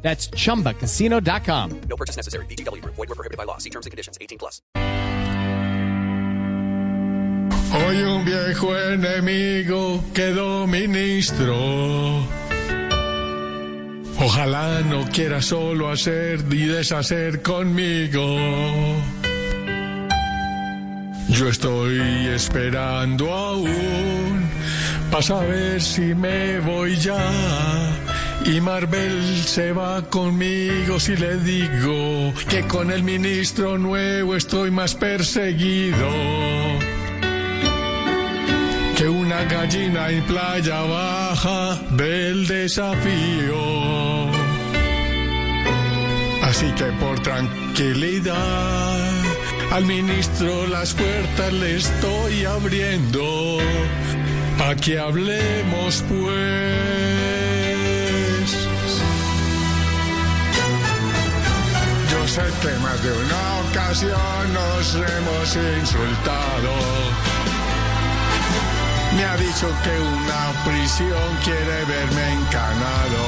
That's chumbacasino.com. No purchase necessary. VGW Group. Void were prohibited by law. See terms and conditions. 18 plus. Hoy un viejo enemigo quedó ministro. Ojalá no quiera solo hacer y deshacer conmigo. Yo estoy esperando aún para saber si me voy ya. Y Marvel se va conmigo si le digo que con el ministro nuevo estoy más perseguido que una gallina en playa baja del desafío. Así que por tranquilidad al ministro las puertas le estoy abriendo pa' que hablemos pues. Que más de una ocasión nos hemos insultado. Me ha dicho que una prisión quiere verme encanado.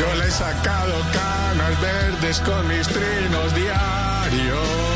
Yo le he sacado canas verdes con mis trinos diarios.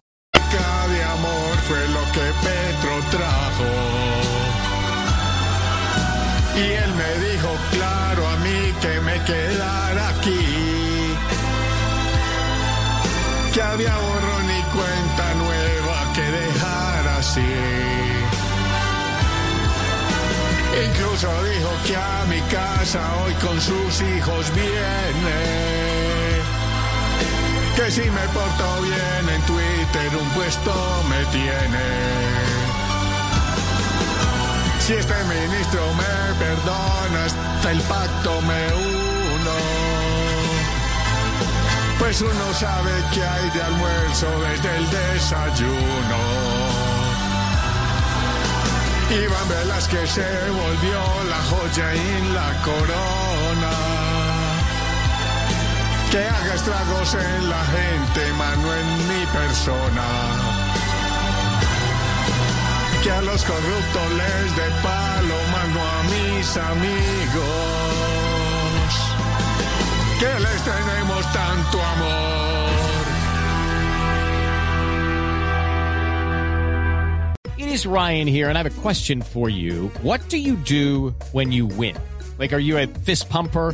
De amor fue lo que Petro trajo. Y él me dijo claro a mí que me quedara aquí. Que había borrón y cuenta nueva que dejar así. Incluso dijo que a mi casa hoy con sus hijos viene. Que si me porto bien en Twitter un puesto me tiene. Si este ministro me perdona, hasta el pacto me uno. Pues uno sabe que hay de almuerzo desde el desayuno. Iván Velázquez se volvió la joya en la corona. Que haga estragos en la gente, mano en mi persona. Que a los corruptos les dé palo, mano a mis amigos. Que les tenemos tanto amor. It is Ryan here, and I have a question for you. What do you do when you win? Like, are you a fist pumper?